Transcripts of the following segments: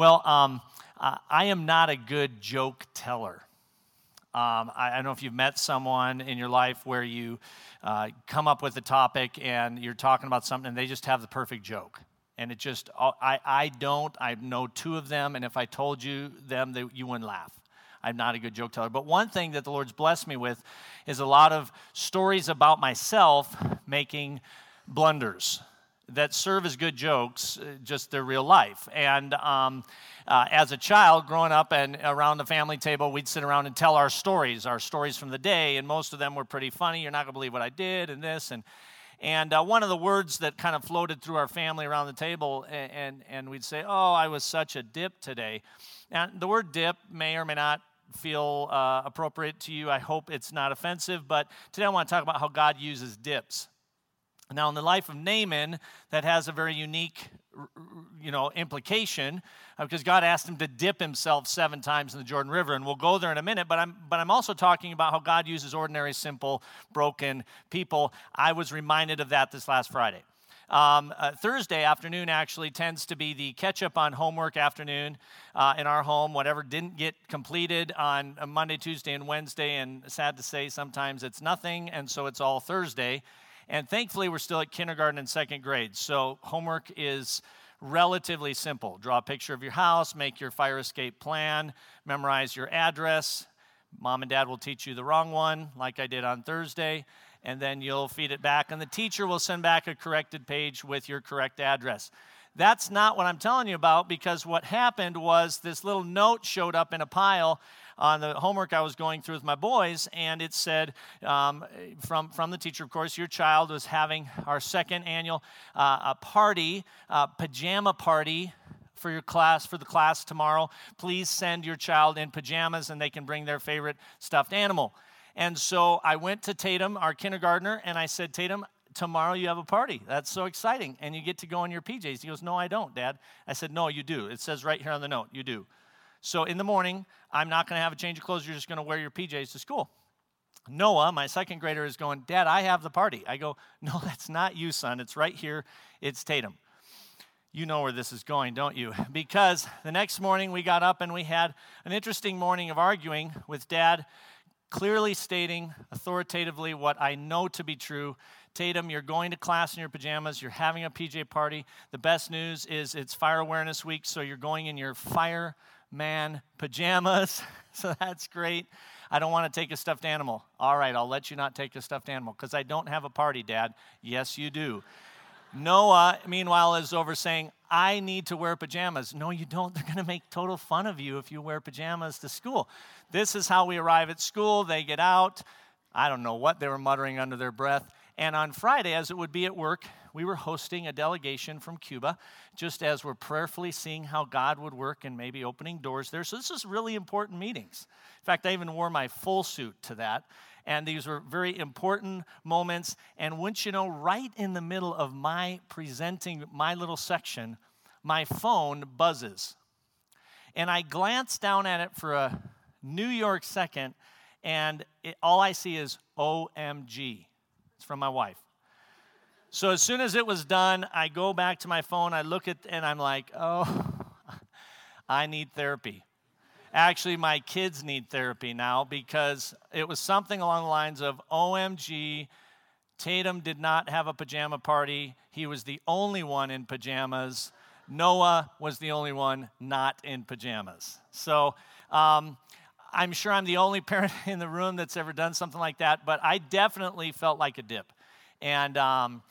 Well, um, I am not a good joke teller. Um, I, I, don't know if you've met someone in your life where you uh, come up with a topic and you're talking about something and they just have the perfect joke. And it just, I, I don't, I know two of them, and if I told you them, they, you wouldn't laugh. I'm not a good joke teller. But one thing that the Lord's blessed me with is a lot of stories about myself making blunders that serve as good jokes, uh, just their real life. And um, uh, as a child, growing up and around the family table, we'd sit around and tell our stories, our stories from the day, and most of them were pretty funny. You're not to believe what I did, and this, and and uh, one of the words that kind of floated through our family around the table, and, and, and we'd say, Oh, I was such a dip today. And the word dip may or may not feel uh, appropriate to you. I hope it's not offensive, but today I want to talk about how God uses dips. Now, in the life of Naaman, that has a very unique, you know, implication uh, because God asked him to dip himself seven times in the Jordan River, and we'll go there in a minute. But I'm, but I'm also talking about how God uses ordinary, simple, broken people. I was reminded of that this last Friday. Um, uh, Thursday afternoon actually tends to be the catch up on homework afternoon uh, in our home. Whatever didn't get completed on Monday, Tuesday, and Wednesday, and sad to say, sometimes it's nothing, and so it's all Thursday. And thankfully, we're still at kindergarten and second grade. So homework is relatively simple. Draw a picture of your house, make your fire escape plan, memorize your address. Mom and dad will teach you the wrong one, like I did on Thursday and then you'll feed it back, and the teacher will send back a corrected page with your correct address. That's not what I'm telling you about because what happened was this little note showed up in a pile on the homework I was going through with my boys, and it said um, from, from the teacher, of course, your child was having our second annual uh, party, pajama party for your class, for the class tomorrow. Please send your child in pajamas and they can bring their favorite stuffed animal. And so I went to Tatum, our kindergartner, and I said, Tatum, tomorrow you have a party. That's so exciting. And you get to go in your PJs. He goes, No, I don't, Dad. I said, No, you do. It says right here on the note, you do. So in the morning, I'm not going to have a change of clothes. You're just going to wear your PJs to school. Noah, my second grader, is going, Dad, I have the party. I go, No, that's not you, son. It's right here. It's Tatum. You know where this is going, don't you? Because the next morning we got up and we had an interesting morning of arguing with Dad clearly stating authoritatively what I know to be true. Tatum, you're going to class in your pajamas, you're having a PJ party. The best news is it's Fire Awareness Week, so you're going in your fireman pajamas. so that's great. I don't want to take a stuffed animal. All right, I'll let you not take a stuffed animal because I don't have a party, Dad. Yes, you do. Noah, meanwhile, is over saying, I need to wear pajamas. No, you don't. They're going to make total fun of you if you wear pajamas to school. This is how we arrive at school. They get out. I don't know what they were muttering under their breath. And on Friday, as it would be at work, we were hosting a delegation from Cuba, just as we're prayerfully seeing how God would work and maybe opening doors there. So, this is really important meetings. In fact, I even wore my full suit to that and these were very important moments. And wouldn't you know, right in the middle of my presenting my little section, my phone buzzes. And I glance down at it for a New York second, and it, all I see is OMG. It's from my wife. So as soon as it was done, I go back to my phone, I look at, and I'm like, oh, I need therapy. Actually, my kids need therapy now because it was something along the lines of OMG, Tatum did not have a pajama party. He was the only one in pajamas. Noah was the only one not in pajamas. So um, I'm sure I'm the only parent in the room that's ever done something like that, but I definitely felt like a dip. And um,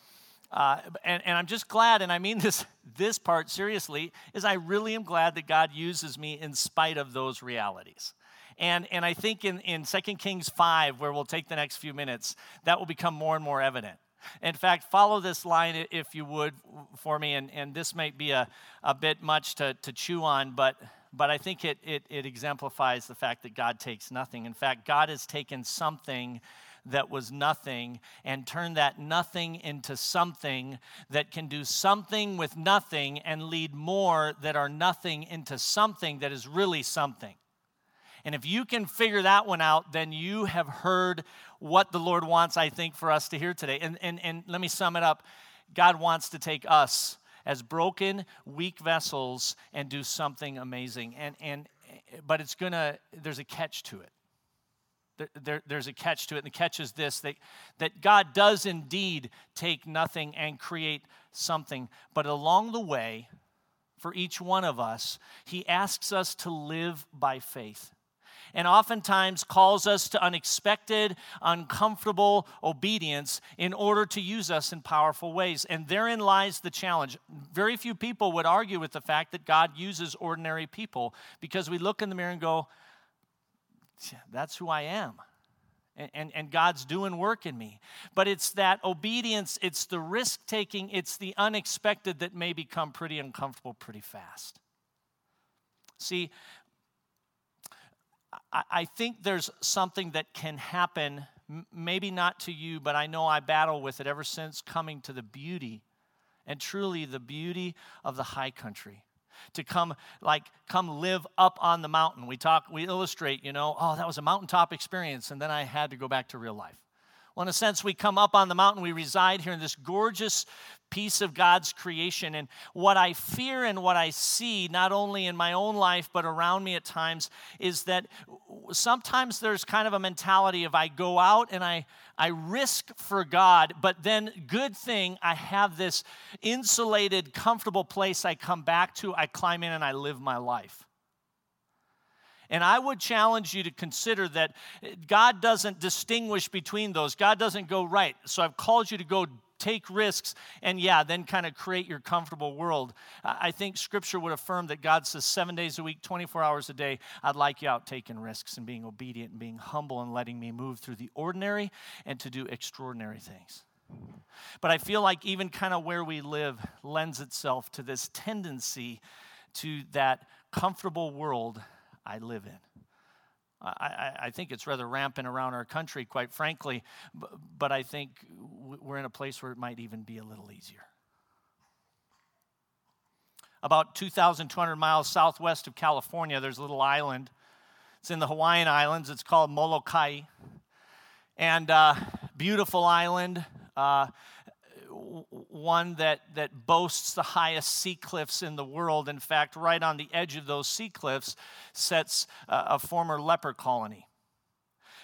uh, and, and I'm just glad, and I mean this, this part seriously, is I really am glad that God uses me in spite of those realities. And, and I think in, in 2 Kings 5, where we'll take the next few minutes, that will become more and more evident. In fact, follow this line if you would for me, and, and this might be a, a bit much to, to chew on, but, but I think it, it, it exemplifies the fact that God takes nothing. In fact, God has taken something that was nothing and turn that nothing into something that can do something with nothing and lead more that are nothing into something that is really something. And if you can figure that one out, then you have heard what the Lord wants, I think, for us to hear today. And, and, and let me sum it up God wants to take us as broken, weak vessels and do something amazing. And, and, but it's to, there's a catch to it. There, there, there's a catch to it. And the catch is this that, that God does indeed take nothing and create something. But along the way, for each one of us, He asks us to live by faith and oftentimes calls us to unexpected, uncomfortable obedience in order to use us in powerful ways. And therein lies the challenge. Very few people would argue with the fact that God uses ordinary people because we look in the mirror and go, that's who I am. And, and, and, God's doing work in me. But it's that obedience, it's the risk taking, it's the unexpected that may become pretty uncomfortable pretty fast. See, I think there's something that can happen, maybe not to you, but I know I battle with it ever since coming to the beauty and truly the beauty of the high country to come like come live up on the mountain. We talk we illustrate you know oh that was a mountaintop experience and then i had to go back to real life well, in a sense, we come up on the mountain, we reside here in this gorgeous piece of God's creation. And what I fear and what I see, not only in my own life, but around me at times, is that sometimes there's kind of a mentality of I go out and I, I risk for God, but then, good thing, I have this insulated, comfortable place I come back to, I climb in and I live my life. And I would challenge you to consider that God doesn't distinguish between those. God doesn't go, right, so I've called you to go take risks and, yeah, then kind of create your comfortable world. I think Scripture would affirm that God says seven days a week, 24 hours a day, I'd like you out taking risks and being obedient and being humble and letting me move through the ordinary and to do extraordinary things. But I feel like even kind of where we live lends itself to this tendency to that comfortable world I live in. I, I, think it's rather rampant around our country, quite frankly, but, I think we're in a place where it might even be a little easier. About 2,200 miles southwest of California, there's a little island. It's in the Hawaiian Islands. It's called Molokai. And uh, beautiful island. Uh, one that, that boasts the highest sea cliffs in the world. In fact, right on the edge of those sea cliffs sets a, a former leper colony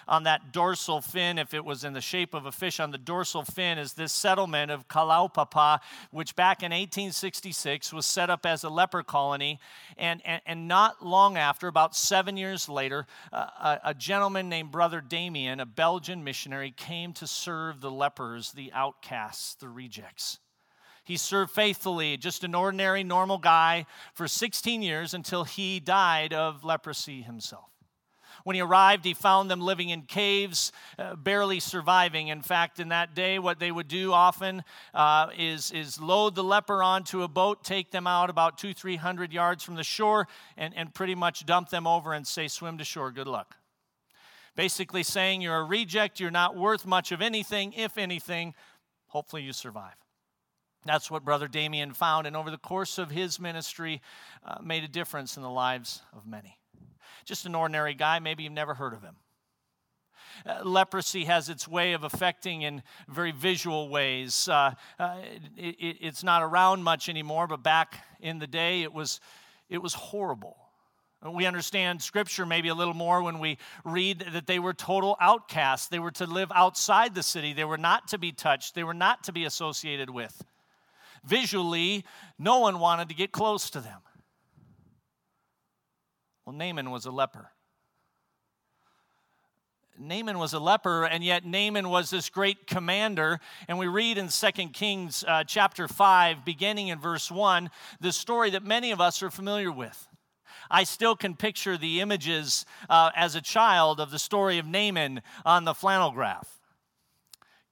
on that dorsal fin, if it was in the shape of a fish, on the dorsal fin is this settlement of Kalaupapa, which back in 1866 was set up as a leper colony. And, and, and not long after, about seven years later, uh, a, a gentleman named Brother Damien, a Belgian missionary, came to serve the lepers, the outcasts, the rejects. He served faithfully, just an ordinary, normal guy, for 16 years until he died of leprosy himself. When he arrived, he found them living in caves, uh, barely surviving. In fact, in that day, what they would do often uh, is, is load the leper onto a boat, take them out about two, three hundred yards from the shore, and, and pretty much dump them over and say, Swim to shore, good luck. Basically, saying you're a reject, you're not worth much of anything, if anything, hopefully you survive. That's what Brother Damien found, and over the course of his ministry, uh, made a difference in the lives of many just an ordinary guy. Maybe you've never heard of him. Uh, leprosy has its way of affecting in very visual ways. Uh, uh, it, it's not around much anymore, but back in the day, it was, it was horrible. We understand scripture maybe a little more when we read that they were total outcasts. They were to live outside the city, they were not to be touched, they were not to be associated with. Visually, no one wanted to get close to them. Well, Naaman was a leper. Naaman was a leper, and yet Naaman was this great commander. And we read in 2 Kings uh, chapter 5, beginning in verse 1, the story that many of us are familiar with. I still can picture the images uh, as a child of the story of Naaman on the flannel graph.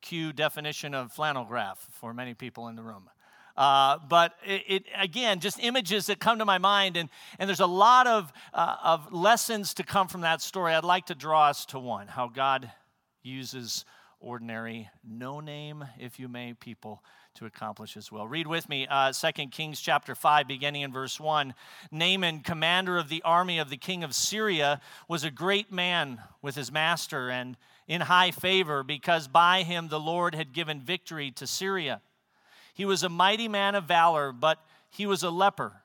Cue definition of flannel graph for many people in the room. Uh, but it, it, again, just images that come to my mind, and, and there's a lot of, uh, of lessons to come from that story. I'd like to draw us to one how God uses ordinary, no name, if you may, people to accomplish as well. Read with me uh, 2 Kings chapter 5, beginning in verse 1. Naaman, commander of the army of the king of Syria, was a great man with his master and in high favor because by him the Lord had given victory to Syria. He was a mighty man of valor, but he was a leper.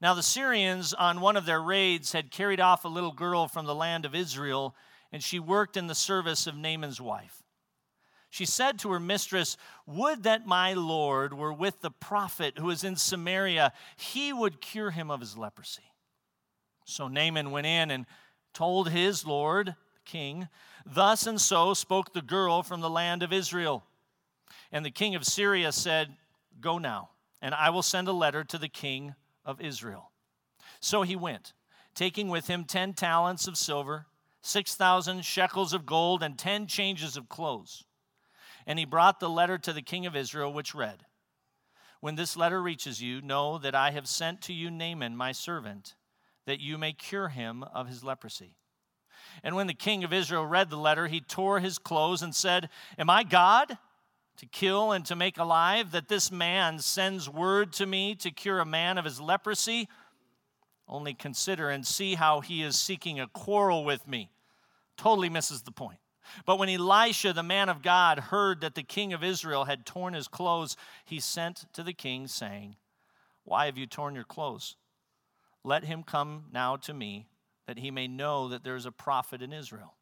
Now, the Syrians, on one of their raids, had carried off a little girl from the land of Israel, and she worked in the service of Naaman's wife. She said to her mistress, Would that my Lord were with the prophet who is in Samaria, he would cure him of his leprosy. So Naaman went in and told his Lord, king, Thus and so spoke the girl from the land of Israel. And the king of Syria said, Go now, and I will send a letter to the king of Israel. So he went, taking with him 10 talents of silver, 6,000 shekels of gold, and 10 changes of clothes. And he brought the letter to the king of Israel, which read, When this letter reaches you, know that I have sent to you Naaman, my servant, that you may cure him of his leprosy. And when the king of Israel read the letter, he tore his clothes and said, Am I God? To kill and to make alive, that this man sends word to me to cure a man of his leprosy? Only consider and see how he is seeking a quarrel with me. Totally misses the point. But when Elisha, the man of God, heard that the king of Israel had torn his clothes, he sent to the king, saying, Why have you torn your clothes? Let him come now to me, that he may know that there is a prophet in Israel.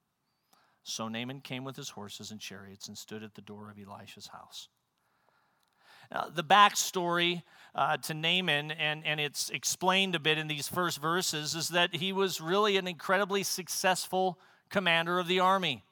So Naaman came with his horses and chariots and stood at the door of Elisha's house. Now, the backstory uh, to Naaman, and, and it's explained a bit in these first verses, is that he was really an incredibly successful commander of the army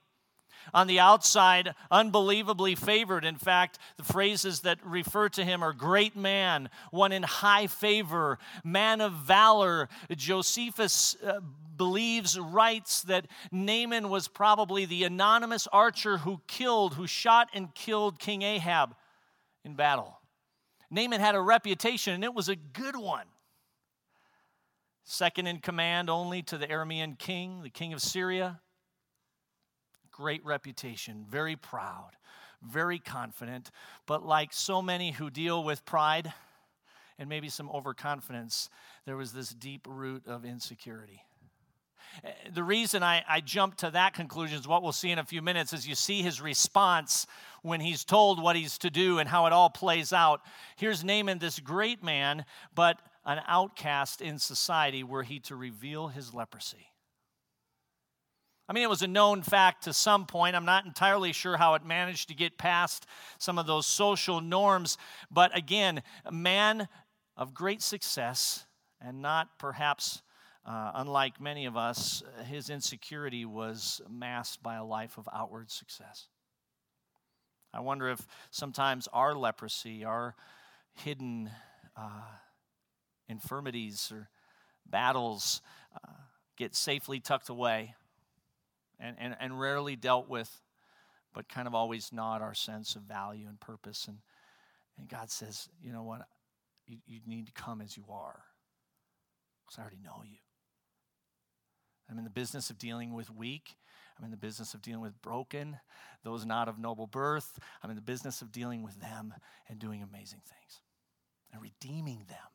on the outside, unbelievably favored. In fact, the phrases that refer to him are great man, one in high favor, man of valor. Josephus uh, believes, writes that Naaman was probably the anonymous archer who killed, who shot and killed King Ahab in battle. Naaman had a reputation, and it was a good one. Second in command only to the Aramean king, the king of Syria great reputation, very proud, very confident. But like so many who deal with pride and maybe some overconfidence, there was this deep root of insecurity. Eh, the reason I, I jumped to that conclusion is what we'll see in a few minutes is you see his response when he's told what he's to do and how it all plays out. Here's Naaman, this great man, but an outcast in society were he to reveal his leprosy. I mean, it was a known fact to some point. I'm not entirely sure how it managed to get past some of those social norms. But again, a man of great success, and not perhaps uh, unlike many of us, his insecurity was masked by a life of outward success. I wonder if sometimes our leprosy, our hidden uh, infirmities or battles, uh, get safely tucked away and, and, and rarely dealt with, but kind of always gnawed our sense of value and purpose. And, and God says, you know what? You, you need to come as you are, because I already know you. I'm in the business of dealing with weak. I'm in the business of dealing with broken, those not of noble birth. I'm in the business of dealing with them and doing amazing things and redeeming them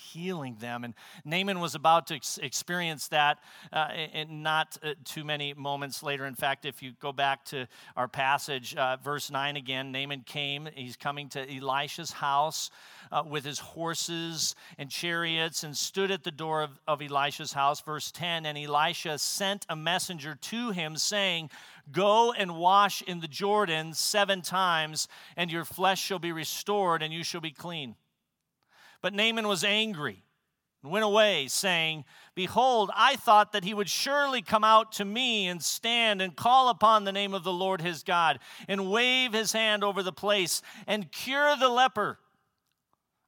healing them. And Naaman was about to ex- experience that uh, in not uh, too many moments later. In fact, if you go back to our passage, uh, verse 9 again, Naaman came. He's coming to Elisha's house uh, with his horses and chariots and stood at the door of, of Elisha's house. Verse 10 And Elisha sent a messenger to him, saying, Go and wash in the Jordan seven times, and your flesh shall be restored, and you shall be clean. But Naaman was angry and went away, saying, Behold, I thought that he would surely come out to me and stand and call upon the name of the Lord his God and wave his hand over the place and cure the leper.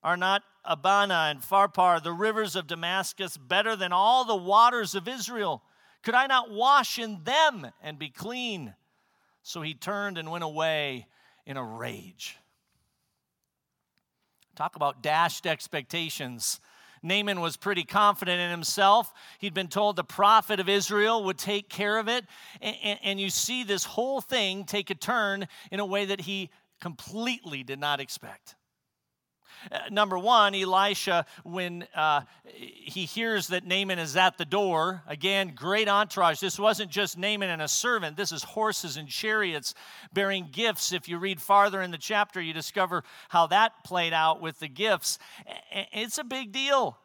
Are not Abana and Pharpar, the rivers of Damascus, better than all the waters of Israel? Could I not wash in them and be clean? So he turned and went away in a rage. Talk about dashed expectations. Naaman was pretty confident in himself. He'd been told the prophet of Israel would take care of it. And, and, you see this whole thing take a turn in a way that he completely did not expect. Uh, number one, Elisha, when uh, he hears that Naaman is at the door, again, great entourage. This wasn't just Naaman and a servant, this is horses and chariots bearing gifts. If you read farther in the chapter, you discover how that played out with the gifts. It's a big deal.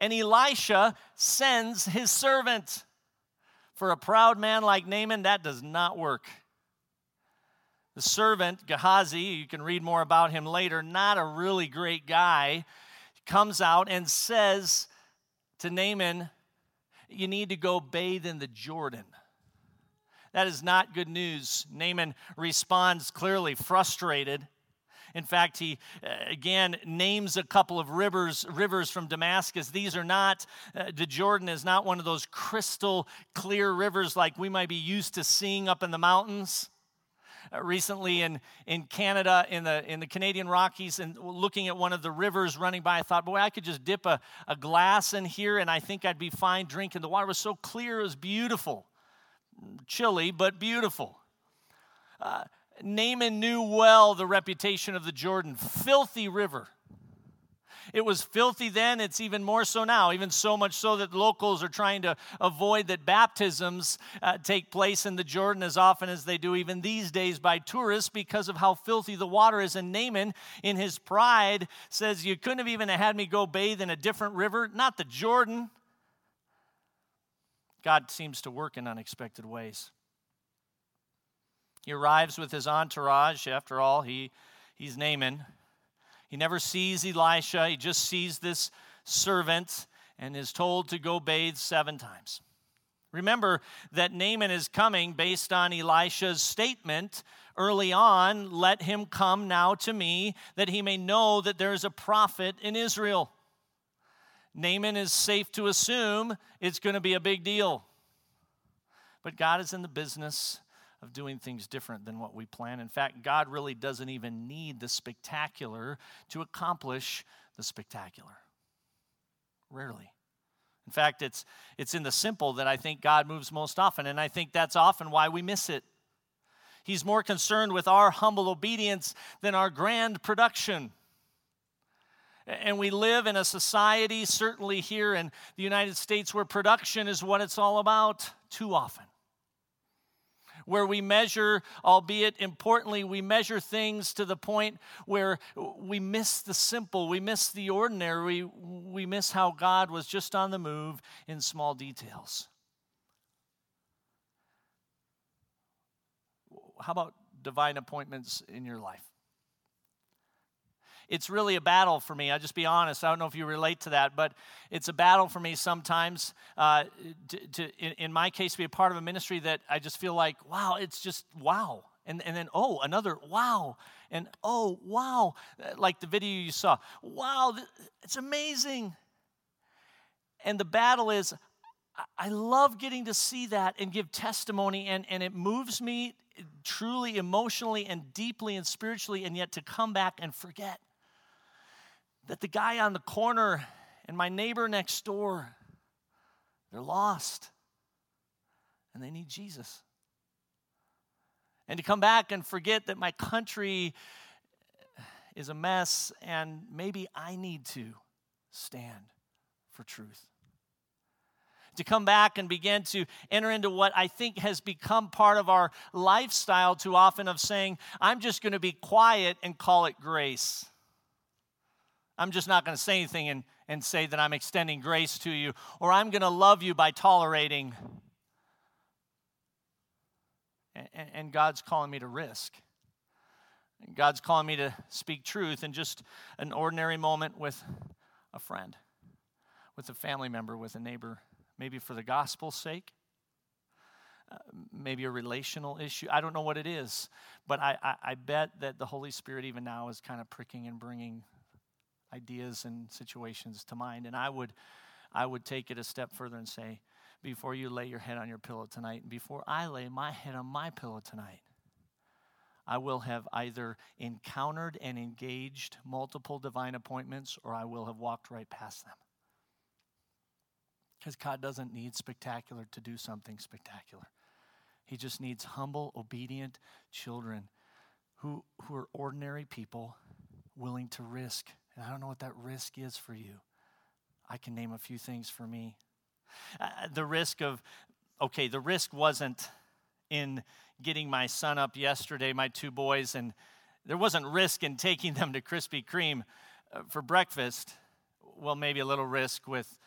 And Elisha sends his servant. For a proud man like Naaman, that does not work. The servant, Gehazi, you can read more about him later, not a really great guy, comes out and says to Naaman, You need to go bathe in the Jordan. That is not good news. Naaman responds clearly frustrated. In fact, he uh, again names a couple of rivers, rivers from Damascus. These are not, uh, the Jordan is not one of those crystal clear rivers like we might be used to seeing up in the mountains. Uh, recently in, in Canada, in the, in the Canadian Rockies, and looking at one of the rivers running by, I thought, boy, I could just dip a, a glass in here and I think I'd be fine drinking. The water was so clear, it was beautiful. Chilly, but beautiful. Uh, Naaman knew well the reputation of the Jordan, filthy river. It was filthy then, it's even more so now, even so much so that locals are trying to avoid that baptisms uh, take place in the Jordan as often as they do even these days by tourists because of how filthy the water is. And Naaman, in his pride, says, You couldn't have even had me go bathe in a different river, not the Jordan. God seems to work in unexpected ways. He arrives with his entourage. After all, he, he's Naaman. He never sees Elisha, he just sees this servant and is told to go bathe seven times. Remember that Naaman is coming based on Elisha's statement early on let him come now to me, that he may know that there is a prophet in Israel. Naaman is safe to assume it's going to be a big deal. But God is in the business of doing things different than what we plan. In fact, God really doesn't even need the spectacular to accomplish the spectacular. Rarely. In fact, it's, it's in the simple that I think God moves most often, and I think that's often why we miss it. He's more concerned with our humble obedience than our grand production. And we live in a society, certainly here in the United States, where production is what it's all about too often where we measure, albeit importantly, we measure things to the point where we miss the simple, we miss the ordinary, we, we miss how God was just on the move in small details. How about divine appointments in your life? It's really a battle for me. I'll just be honest. I don't know if you relate to that, but it's a battle for me sometimes uh, to, to in, in, my case, be a part of a ministry that I just feel like, wow, it's just wow. And, and then, oh, another wow. And oh, wow. Like the video you saw. Wow, it's amazing. And the battle is, I love getting to see that and give testimony, and, and it moves me truly emotionally and deeply and spiritually, and yet to come back and forget that the guy on the corner and my neighbor next door, they're lost and they need Jesus. And to come back and forget that my country is a mess and maybe I need to stand for truth. To come back and begin to enter into what I think has become part of our lifestyle too often of saying, I'm just going to be quiet and call it grace. I'm just not going to say anything and, and say that I'm extending grace to you, or I'm going to love you by tolerating. And, and God's calling me to risk. And God's calling me to speak truth in just an ordinary moment with a friend, with a family member, with a neighbor, maybe for the gospel's sake. Uh, maybe a relational issue. I don't know what it is, but I, I, I bet that the Holy Spirit, even now, is kind of pricking and bringing ideas and situations to mind. And I would, I would take it a step further and say, before you lay your head on your pillow tonight, and before I lay my head on my pillow tonight, I will have either encountered and engaged multiple divine appointments or I will have walked right past them. Because God doesn't need spectacular to do something spectacular. He just needs humble, obedient children who, who are ordinary people willing to risk And I don't know what that risk is for you. I can name a few things for me. Uh, the risk of, okay, the risk wasn't in getting my son up yesterday, my two boys, and there wasn't risk in taking them to Krispy Kreme uh, for breakfast. Well, maybe a little risk with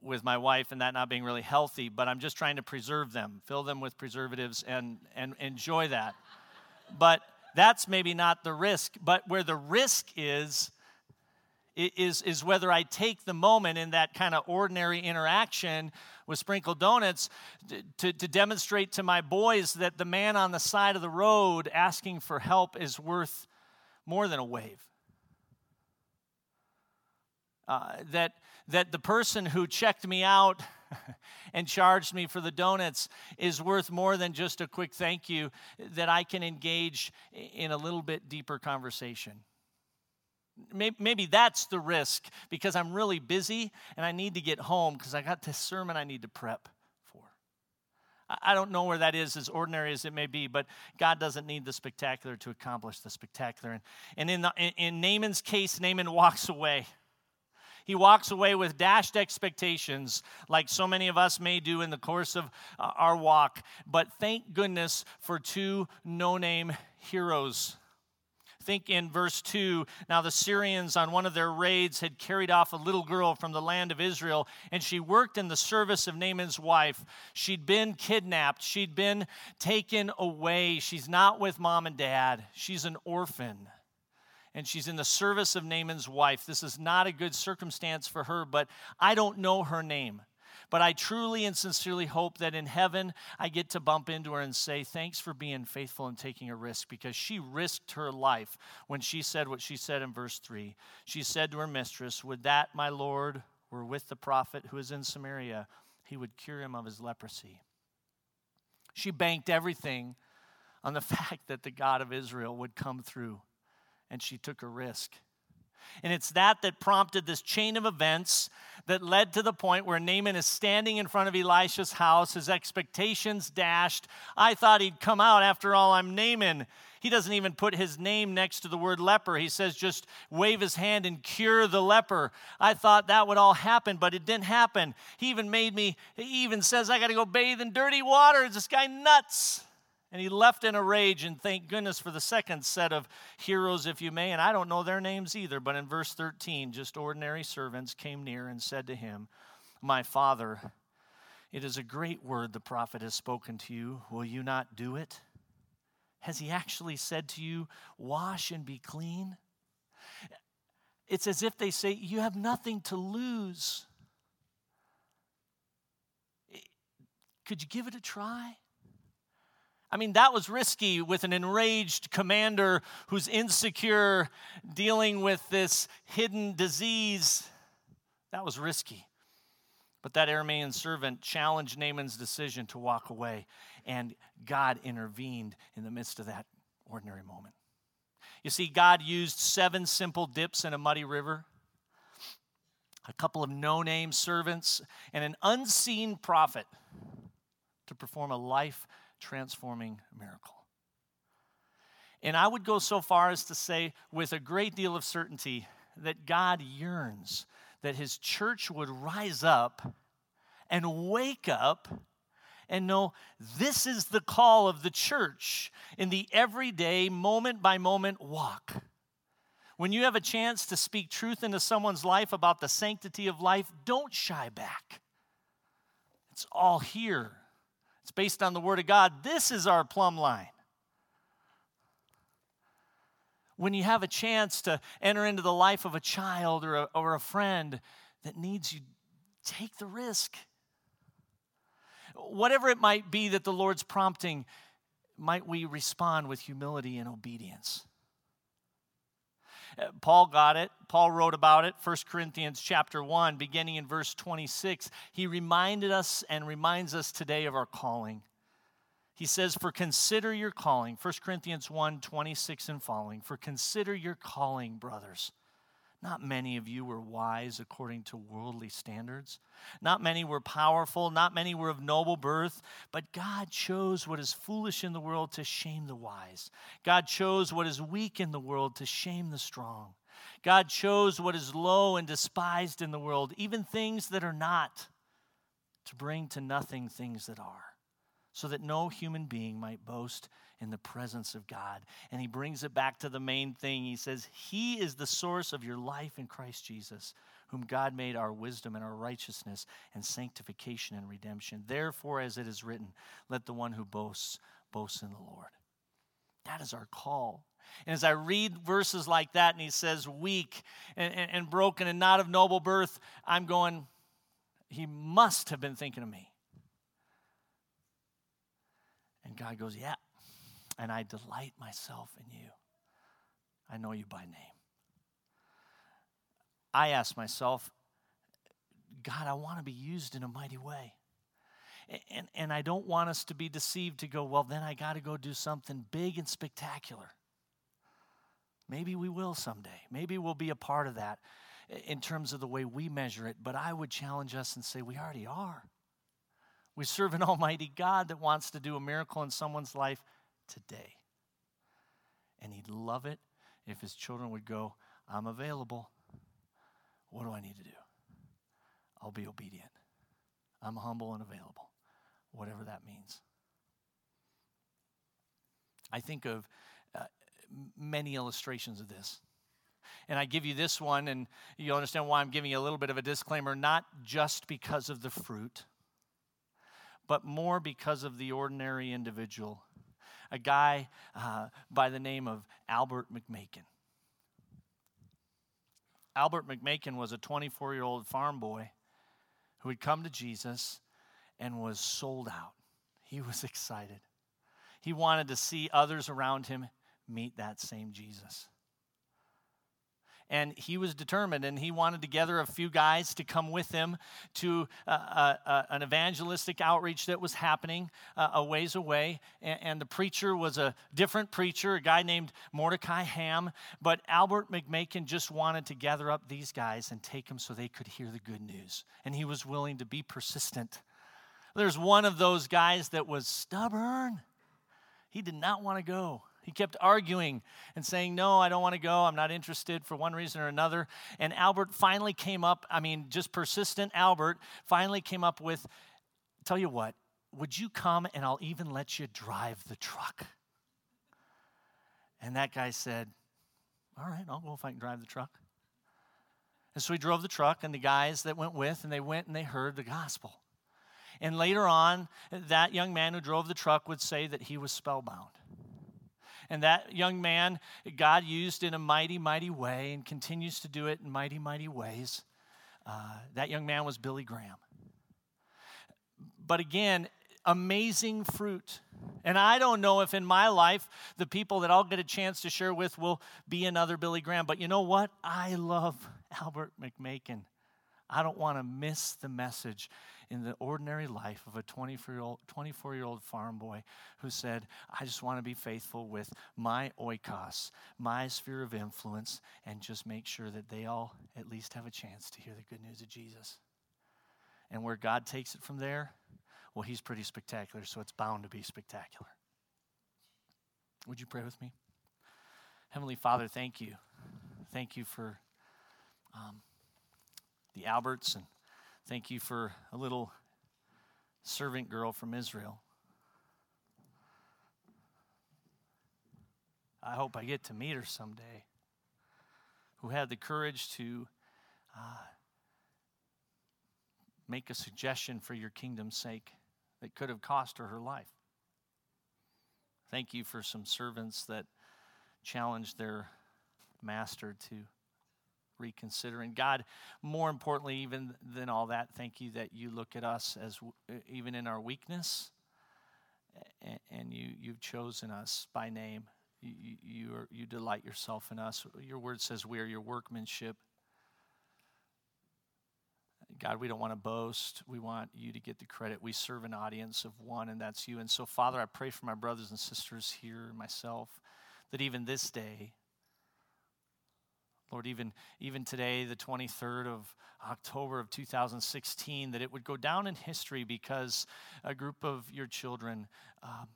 with my wife and that not being really healthy, but I'm just trying to preserve them, fill them with preservatives and and enjoy that. but that's maybe not the risk, but where the risk is is, is whether I take the moment in that kind of ordinary interaction with sprinkled donuts to, to demonstrate to my boys that the man on the side of the road asking for help is worth more than a wave. Uh, that, that the person who checked me out and charged me for the donuts is worth more than just a quick thank you, that I can engage in a little bit deeper conversation. Maybe that's the risk because I'm really busy and I need to get home because I got this sermon I need to prep for. I don't know where that is, as ordinary as it may be, but God doesn't need the spectacular to accomplish the spectacular. And in, the, in Naaman's case, Naaman walks away. He walks away with dashed expectations, like so many of us may do in the course of uh, our walk. But thank goodness for two no name heroes think in verse 2 now the Syrians on one of their raids had carried off a little girl from the land of Israel, and she worked in the service of Naaman's wife. She'd been kidnapped, she'd been taken away. She's not with mom and dad, she's an orphan. And she's in the service of Naaman's wife. This is not a good circumstance for her, but I don't know her name. But I truly and sincerely hope that in heaven I get to bump into her and say, Thanks for being faithful and taking a risk because she risked her life when she said what she said in verse 3. She said to her mistress, Would that my Lord were with the prophet who is in Samaria, he would cure him of his leprosy. She banked everything on the fact that the God of Israel would come through, and she took a risk. And it's that that prompted this chain of events that led to the point where Naaman is standing in front of Elisha's house, his expectations dashed. I thought he'd come out. After all, I'm Naaman. He doesn't even put his name next to the word leper. He says, just wave his hand and cure the leper. I thought that would all happen, but it didn't happen. He even made me, he even says, I got to go bathe in dirty water. Is this guy nuts? And he left in a rage, and thank goodness for the second set of heroes, if you may. And I don't know their names either, but in verse 13, just ordinary servants came near and said to him, My father, it is a great word the prophet has spoken to you. Will you not do it? Has he actually said to you, Wash and be clean? It's as if they say, You have nothing to lose. Could you give it a try? I mean, that was risky with an enraged commander who's insecure, dealing with this hidden disease. That was risky. But that Aramean servant challenged Naaman's decision to walk away, and God intervened in the midst of that ordinary moment. You see, God used seven simple dips in a muddy river, a couple of no name servants, and an unseen prophet to perform a life transforming miracle. And I would go so far as to say, with a great deal of certainty, that God yearns that his church would rise up and wake up and know this is the call of the church in the everyday, moment by moment walk. When you have a chance to speak truth into someone's life about the sanctity of life, don't shy back. It's all here. It's based on the Word of God. This is our plumb line. When you have a chance to enter into the life of a child or a, or a friend that needs you, take the risk. Whatever it might be that the Lord's prompting, might we respond with humility and obedience? Paul got it. Paul wrote about it, 1 Corinthians chapter 1, beginning in verse 26. He reminded us and reminds us today of our calling. He says, For consider your calling, 1 Corinthians 1, 26 and following. For consider your calling, brothers. Not many of you were wise according to worldly standards. Not many were powerful. Not many were of noble birth. But God chose what is foolish in the world to shame the wise. God chose what is weak in the world to shame the strong. God chose what is low and despised in the world, even things that are not, to bring to nothing things that are, so that no human being might boast in the presence of God. And he brings it back to the main thing. He says, He is the source of your life in Christ Jesus, whom God made our wisdom and our righteousness and sanctification and redemption. Therefore, as it is written, let the one who boasts boast in the Lord. That is our call. And as I read verses like that, and he says, weak and, and, and broken and not of noble birth, I'm going, he must have been thinking of me. And God goes, Yeah, and I delight myself in you. I know you by name. I ask myself, God, I want to be used in a mighty way. And, and I don't want us to be deceived to go, well, then I got to go do something big and spectacular. Maybe we will someday. Maybe we'll be a part of that in terms of the way we measure it. But I would challenge us and say, we already are. We serve an almighty God that wants to do a miracle in someone's life today. And he'd love it if his children would go, I'm available. What do I need to do? I'll be obedient. I'm humble and available, whatever that means. I think of uh, many illustrations of this. And I give you this one, and you'll understand why I'm giving you a little bit of a disclaimer, not just because of the fruit, but more because of the ordinary individual a guy uh, by the name of Albert McMakin. Albert McMakin was a 24 year old farm boy who had come to Jesus and was sold out. He was excited. He wanted to see others around him meet that same Jesus and he was determined and he wanted to gather a few guys to come with him to uh, uh, uh, an evangelistic outreach that was happening uh, a ways away. And, and, the preacher was a different preacher a guy named mordecai ham. But albert mcmakin just wanted to gather up these guys and take them so they could hear the good news. And he was willing to be persistent. There's one of those guys that was stubborn. He did not want to go he kept arguing and saying, No, I don't want to go. I'm not interested for one reason or another. And Albert finally came up, I mean, just persistent Albert finally came up with, Tell you what, would you come and I'll even let you drive the truck? And that guy said, All right, I'll go if I can drive the truck. And so he drove the truck, and the guys that went with, and they went and they heard the gospel. And later on, that young man who drove the truck would say that he was spellbound. And that young man, God used in a mighty, mighty way and continues to do it in mighty, mighty ways. Uh, that young man was Billy Graham. But again, amazing fruit. And I don't know if in my life the people that I'll get a chance to share with will be another Billy Graham. But you know what? I love Albert McMakin. I don't want to miss the message in the ordinary life of a 24 year old farm boy who said, I just want to be faithful with my oikos, my sphere of influence, and just make sure that they all at least have a chance to hear the good news of Jesus. And where God takes it from there, well, He's pretty spectacular, so it's bound to be spectacular. Would you pray with me? Heavenly Father, thank you. Thank you for um, the Alberts and Thank you for a little servant girl from Israel. I hope I get to meet her someday, who had the courage to uh, make a suggestion for your kingdom's sake that could have cost her her life. Thank you for some servants that challenged their master to reconsider. And God, more importantly, even than all that, thank you that you look at us as even in our weakness, and you you've chosen us by name. You you, are, you delight yourself in us. Your word says we are your workmanship. God, we don't want to boast. We want you to get the credit. We serve an audience of one, and that's you. And so, Father, I pray for my brothers and sisters here, myself, that even this day, Lord, even, even today, the 23rd of October of 2016, that it would go down in history because a group of your children um,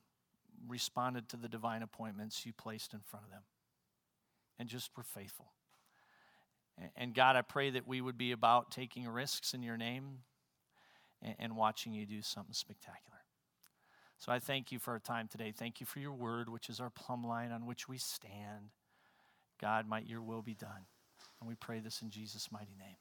responded to the divine appointments you placed in front of them and just were faithful. And, and God, I pray that we would be about taking risks in your name and, and watching you do something spectacular. So I thank you for our time today. Thank you for your word, which is our plumb line on which we stand. God, might your will be done. And we pray this in Jesus' mighty name.